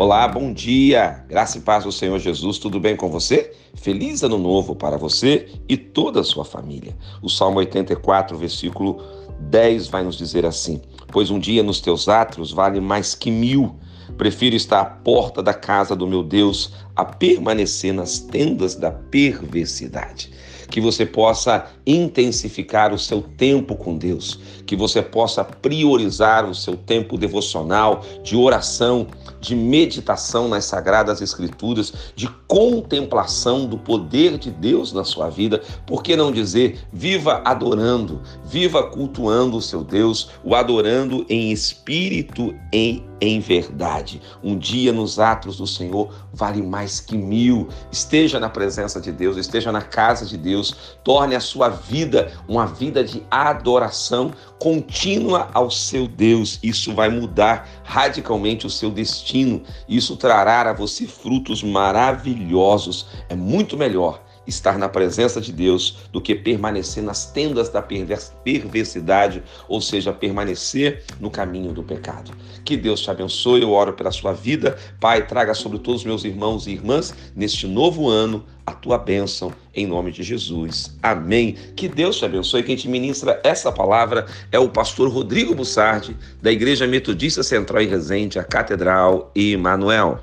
Olá, bom dia. Graça e paz do Senhor Jesus. Tudo bem com você? Feliz ano novo para você e toda a sua família. O Salmo 84, versículo 10 vai nos dizer assim: Pois um dia nos teus átrios vale mais que mil. Prefiro estar à porta da casa do meu Deus a permanecer nas tendas da perversidade que você possa intensificar o seu tempo com Deus, que você possa priorizar o seu tempo devocional, de oração, de meditação nas sagradas escrituras, de contemplação do poder de Deus na sua vida. Por que não dizer viva adorando, viva cultuando o seu Deus, o adorando em espírito e em verdade. Um dia nos atos do Senhor vale mais que mil. Esteja na presença de Deus, esteja na casa de Deus, torne a sua vida uma vida de adoração contínua ao seu Deus. Isso vai mudar radicalmente o seu destino. Isso trará a você frutos maravilhosos. É muito melhor estar na presença de Deus do que permanecer nas tendas da perversidade, ou seja, permanecer no caminho do pecado. Que Deus te abençoe, eu oro pela sua vida. Pai, traga sobre todos os meus irmãos e irmãs neste novo ano a tua bênção em nome de Jesus. Amém. Que Deus te abençoe. Quem te ministra essa palavra é o pastor Rodrigo Bussardi, da Igreja Metodista Central e Resende, a Catedral Emanuel.